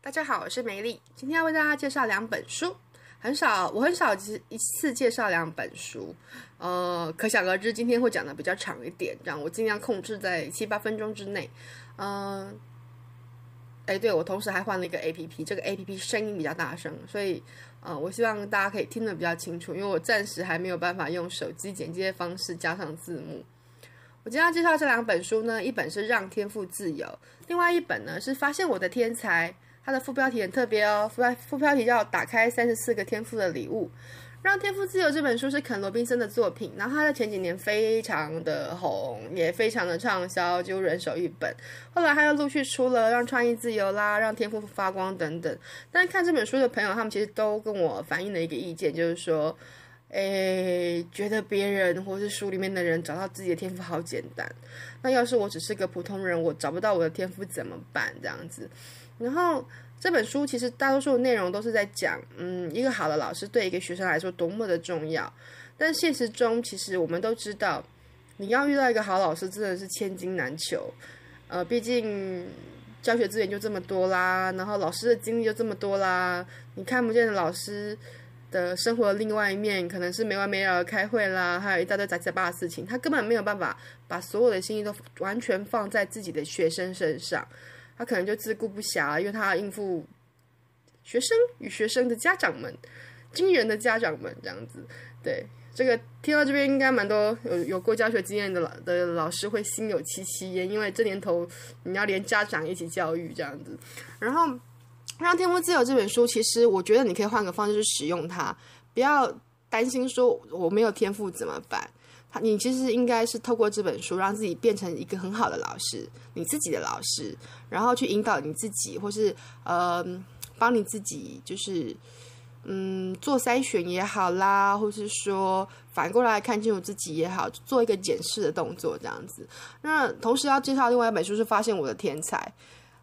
大家好，我是梅丽，今天要为大家介绍两本书。很少，我很少一次介绍两本书，呃，可想而知，今天会讲的比较长一点，这样我尽量控制在七八分钟之内。嗯、呃，哎，对，我同时还换了一个 APP，这个 APP 声音比较大声，所以，呃，我希望大家可以听得比较清楚，因为我暂时还没有办法用手机剪接方式加上字幕。我今天要介绍这两本书呢，一本是《让天赋自由》，另外一本呢是《发现我的天才》。它的副标题很特别哦，副标副标题叫“打开三十四个天赋的礼物”。《让天赋自由》这本书是肯罗宾森的作品，然后他在前几年非常的红，也非常的畅销，就人手一本。后来他又陆续出了《让创意自由》啦，《让天赋发光》等等。但是看这本书的朋友，他们其实都跟我反映了一个意见，就是说，诶，觉得别人或是书里面的人找到自己的天赋好简单。那要是我只是个普通人，我找不到我的天赋怎么办？这样子。然后这本书其实大多数的内容都是在讲，嗯，一个好的老师对一个学生来说多么的重要。但现实中，其实我们都知道，你要遇到一个好老师真的是千金难求。呃，毕竟教学资源就这么多啦，然后老师的精力就这么多啦，你看不见的老师的生活的另外一面，可能是没完没了的开会啦，还有一大堆杂七杂八的事情，他根本没有办法把所有的心意都完全放在自己的学生身上。他可能就自顾不暇，因为他要应付学生与学生的家长们，惊人的家长们这样子。对，这个听到这边应该蛮多有有过教学经验的老的老师会心有戚戚焉，因为这年头你要连家长一起教育这样子。然后《让天赋自由》这本书，其实我觉得你可以换个方式去使用它，不要担心说我没有天赋怎么办。你其实应该是透过这本书，让自己变成一个很好的老师，你自己的老师，然后去引导你自己，或是呃，帮你自己，就是嗯，做筛选也好啦，或是说反过来看清楚自己也好，做一个检视的动作，这样子。那同时要介绍另外一本书是《发现我的天才》。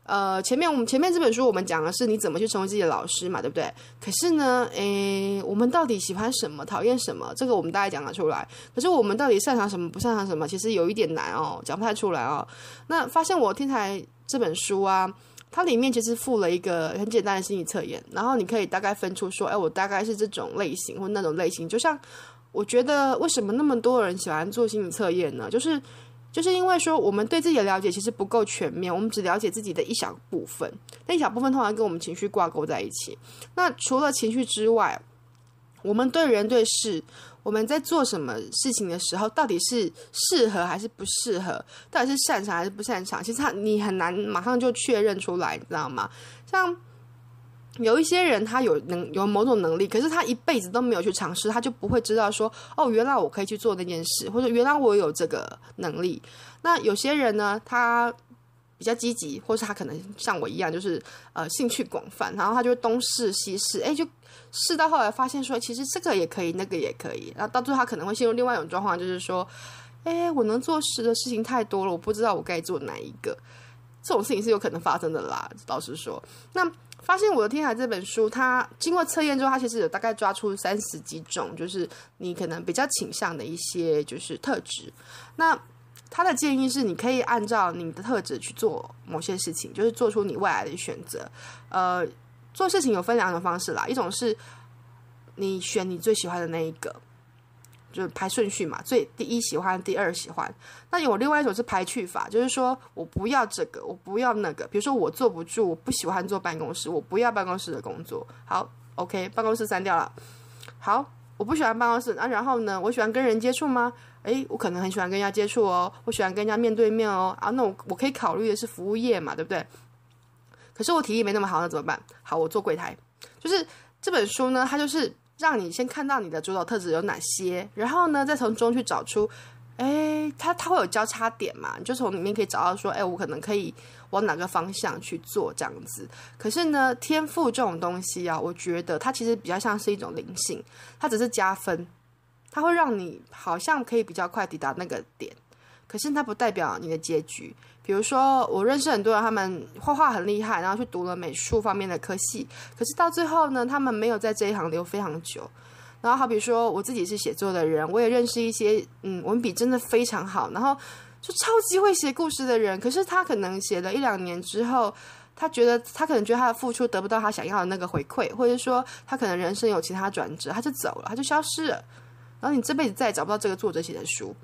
呃，前面我们前面这本书我们讲的是你怎么去成为自己的老师嘛，对不对？可是呢，诶，我们到底喜欢什么，讨厌什么？这个我们大概讲得出来。可是我们到底擅长什么，不擅长什么？其实有一点难哦，讲不太出来哦。那发现我天才这本书啊，它里面其实附了一个很简单的心理测验，然后你可以大概分出说，哎，我大概是这种类型或那种类型。就像我觉得为什么那么多人喜欢做心理测验呢？就是。就是因为说我们对自己的了解其实不够全面，我们只了解自己的一小部分，那一小部分通常跟我们情绪挂钩在一起。那除了情绪之外，我们对人对事，我们在做什么事情的时候，到底是适合还是不适合，到底是擅长还是不擅长，其实他你很难马上就确认出来，你知道吗？像。有一些人，他有能有某种能力，可是他一辈子都没有去尝试，他就不会知道说，哦，原来我可以去做那件事，或者原来我有这个能力。那有些人呢，他比较积极，或是他可能像我一样，就是呃兴趣广泛，然后他就东试西试，诶，就试到后来发现说，其实这个也可以，那个也可以，然后到最后他可能会陷入另外一种状况，就是说，诶，我能做事的事情太多了，我不知道我该做哪一个。这种事情是有可能发生的啦，老实说，那。发现我的天才这本书，它经过测验之后，它其实有大概抓出三十几种，就是你可能比较倾向的一些就是特质。那他的建议是，你可以按照你的特质去做某些事情，就是做出你未来的选择。呃，做事情有分两种方式啦，一种是你选你最喜欢的那一个。就是排顺序嘛，最第一喜欢，第二喜欢。那有另外一种是排序法，就是说我不要这个，我不要那个。比如说我坐不住，我不喜欢坐办公室，我不要办公室的工作。好，OK，办公室删掉了。好，我不喜欢办公室。那、啊、然后呢？我喜欢跟人接触吗？诶，我可能很喜欢跟人家接触哦，我喜欢跟人家面对面哦。啊，那我我可以考虑的是服务业嘛，对不对？可是我体力没那么好，那怎么办？好，我做柜台。就是这本书呢，它就是。让你先看到你的主导特质有哪些，然后呢，再从中去找出，哎，它它会有交叉点嘛？你就从里面可以找到说，哎，我可能可以往哪个方向去做这样子。可是呢，天赋这种东西啊，我觉得它其实比较像是一种灵性，它只是加分，它会让你好像可以比较快抵达那个点。可是它不代表你的结局。比如说，我认识很多人，他们画画很厉害，然后去读了美术方面的科系。可是到最后呢，他们没有在这一行留非常久。然后好比说，我自己是写作的人，我也认识一些，嗯，文笔真的非常好，然后就超级会写故事的人。可是他可能写了一两年之后，他觉得他可能觉得他的付出得不到他想要的那个回馈，或者说他可能人生有其他转折，他就走了，他就消失了。然后你这辈子再也找不到这个作者写的书。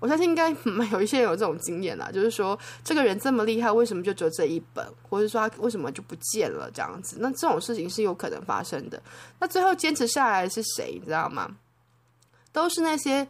我相信应该 有一些人有这种经验啦，就是说这个人这么厉害，为什么就只有这一本，或者说他为什么就不见了这样子？那这种事情是有可能发生的。那最后坚持下来是谁？你知道吗？都是那些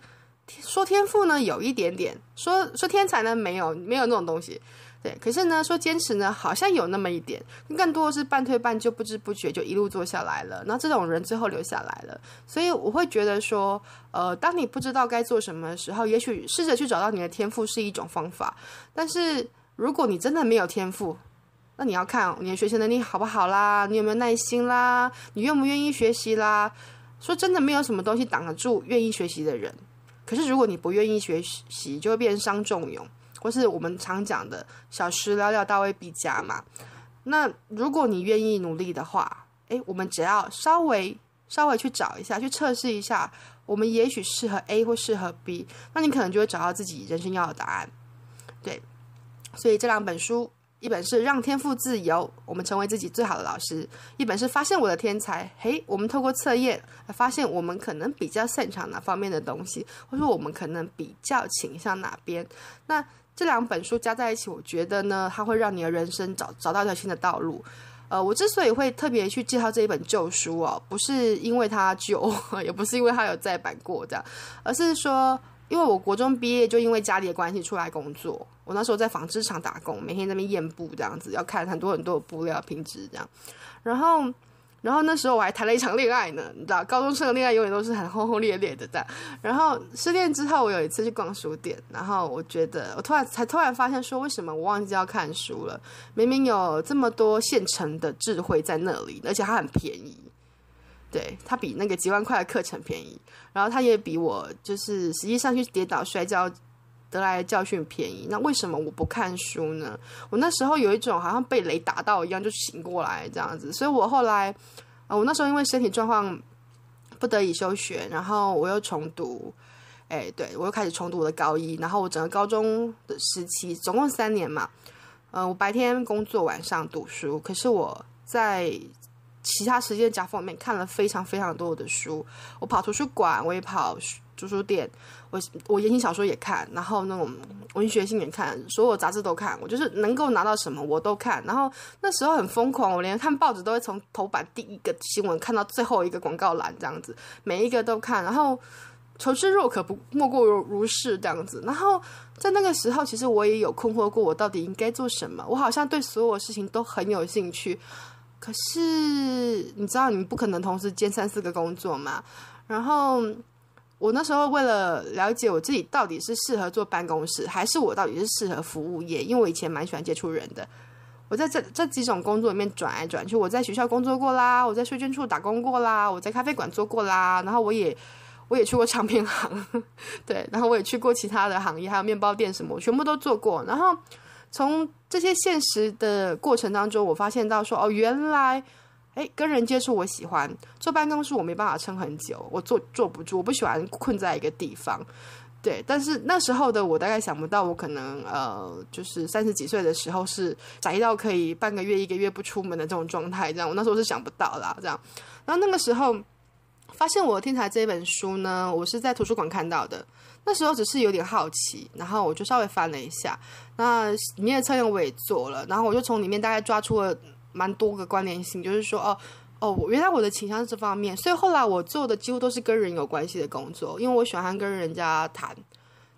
说天赋呢有一点点，说说天才呢没有没有那种东西。对，可是呢，说坚持呢，好像有那么一点，更多的是半推半就，不知不觉就一路做下来了。那这种人最后留下来了，所以我会觉得说，呃，当你不知道该做什么的时候，也许试着去找到你的天赋是一种方法。但是如果你真的没有天赋，那你要看你的学习能力好不好啦，你有没有耐心啦，你愿不愿意学习啦。说真的，没有什么东西挡得住愿意学习的人。可是如果你不愿意学习，就会变伤仲永。或是我们常讲的小时了了，大未必佳嘛。那如果你愿意努力的话，诶，我们只要稍微稍微去找一下，去测试一下，我们也许适合 A 或适合 B，那你可能就会找到自己人生要的答案。对，所以这两本书，一本是让天赋自由，我们成为自己最好的老师；一本是发现我的天才，嘿，我们透过测验发现我们可能比较擅长哪方面的东西，或者说我们可能比较倾向哪边。那这两本书加在一起，我觉得呢，它会让你的人生找找到一条新的道路。呃，我之所以会特别去介绍这一本旧书哦，不是因为它旧，也不是因为它有再版过这样，而是说，因为我国中毕业就因为家里的关系出来工作，我那时候在纺织厂打工，每天在那边验布这样子，要看很多很多的布料品质这样，然后。然后那时候我还谈了一场恋爱呢，你知道，高中生的恋爱永远都是很轰轰烈烈的这样。然后失恋之后，我有一次去逛书店，然后我觉得我突然才突然发现说，为什么我忘记要看书了？明明有这么多现成的智慧在那里，而且它很便宜，对，它比那个几万块的课程便宜，然后它也比我就是实际上去跌倒摔跤得来的教训便宜，那为什么我不看书呢？我那时候有一种好像被雷打到一样，就醒过来这样子。所以我后来，呃，我那时候因为身体状况不得已休学，然后我又重读，哎，对，我又开始重读我的高一。然后我整个高中的时期总共三年嘛，呃，我白天工作，晚上读书。可是我在其他时间夹缝里面看了非常非常多的书，我跑图书馆，我也跑图书店。我我言情小说也看，然后那种文学性也看，所有杂志都看。我就是能够拿到什么我都看。然后那时候很疯狂，我连看报纸都会从头版第一个新闻看到最后一个广告栏这样子，每一个都看。然后求知若渴，不莫过如是这样子。然后在那个时候，其实我也有困惑过，我到底应该做什么？我好像对所有事情都很有兴趣，可是你知道，你不可能同时兼三四个工作嘛。然后。我那时候为了了解我自己到底是适合做办公室，还是我到底是适合服务业，因为我以前蛮喜欢接触人的。我在这这几种工作里面转来转去，我在学校工作过啦，我在税捐处打工过啦，我在咖啡馆做过啦，然后我也我也去过唱片行，对，然后我也去过其他的行业，还有面包店什么，我全部都做过。然后从这些现实的过程当中，我发现到说，哦，原来。哎，跟人接触我喜欢，坐办公室我没办法撑很久，我坐坐不住，我不喜欢困在一个地方。对，但是那时候的我大概想不到，我可能呃，就是三十几岁的时候是宅到可以半个月、一个月不出门的这种状态，这样我那时候是想不到啦，这样。然后那个时候发现我的天才这本书呢，我是在图书馆看到的，那时候只是有点好奇，然后我就稍微翻了一下，那里面的测验我也做了，然后我就从里面大概抓出了。蛮多个关联性，就是说，哦，哦，原来我的倾向是这方面，所以后来我做的几乎都是跟人有关系的工作，因为我喜欢跟人家谈。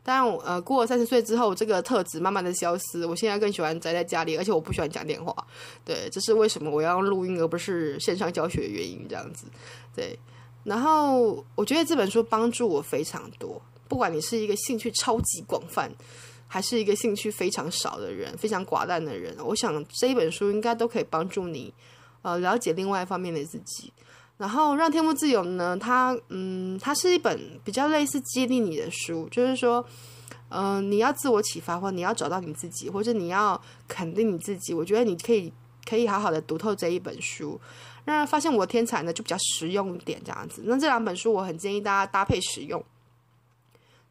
但呃，过了三十岁之后，这个特质慢慢的消失，我现在更喜欢宅在家里，而且我不喜欢讲电话。对，这是为什么我要录音而不是线上教学的原因，这样子。对，然后我觉得这本书帮助我非常多，不管你是一个兴趣超级广泛。还是一个兴趣非常少的人，非常寡淡的人。我想这一本书应该都可以帮助你，呃，了解另外一方面的自己。然后让天赋自由呢，它，嗯，它是一本比较类似激励你的书，就是说，嗯、你要自我启发，或你要找到你自己，或者你要肯定你自己。我觉得你可以可以好好的读透这一本书。那发现我天才呢，就比较实用一点这样子。那这两本书我很建议大家搭配使用。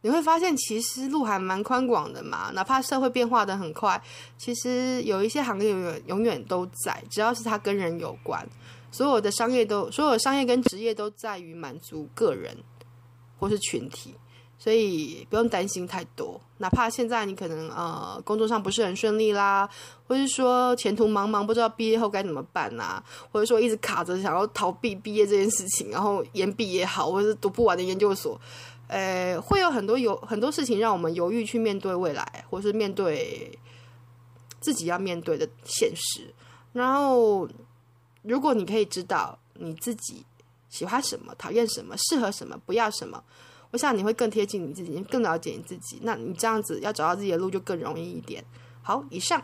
你会发现其实路还蛮宽广的嘛。哪怕社会变化的很快，其实有一些行业永远永远都在，只要是它跟人有关，所有的商业都，所有商业跟职业都在于满足个人或是群体。所以不用担心太多，哪怕现在你可能呃工作上不是很顺利啦，或是说前途茫茫，不知道毕业后该怎么办呐、或者说一直卡着想要逃避毕业这件事情，然后延毕也好，或者是读不完的研究所，呃，会有很多有很多事情让我们犹豫去面对未来，或是面对自己要面对的现实。然后，如果你可以知道你自己喜欢什么、讨厌什么、适合什么、不要什么。我想你会更贴近你自己，更了解你自己。那你这样子要找到自己的路就更容易一点。好，以上。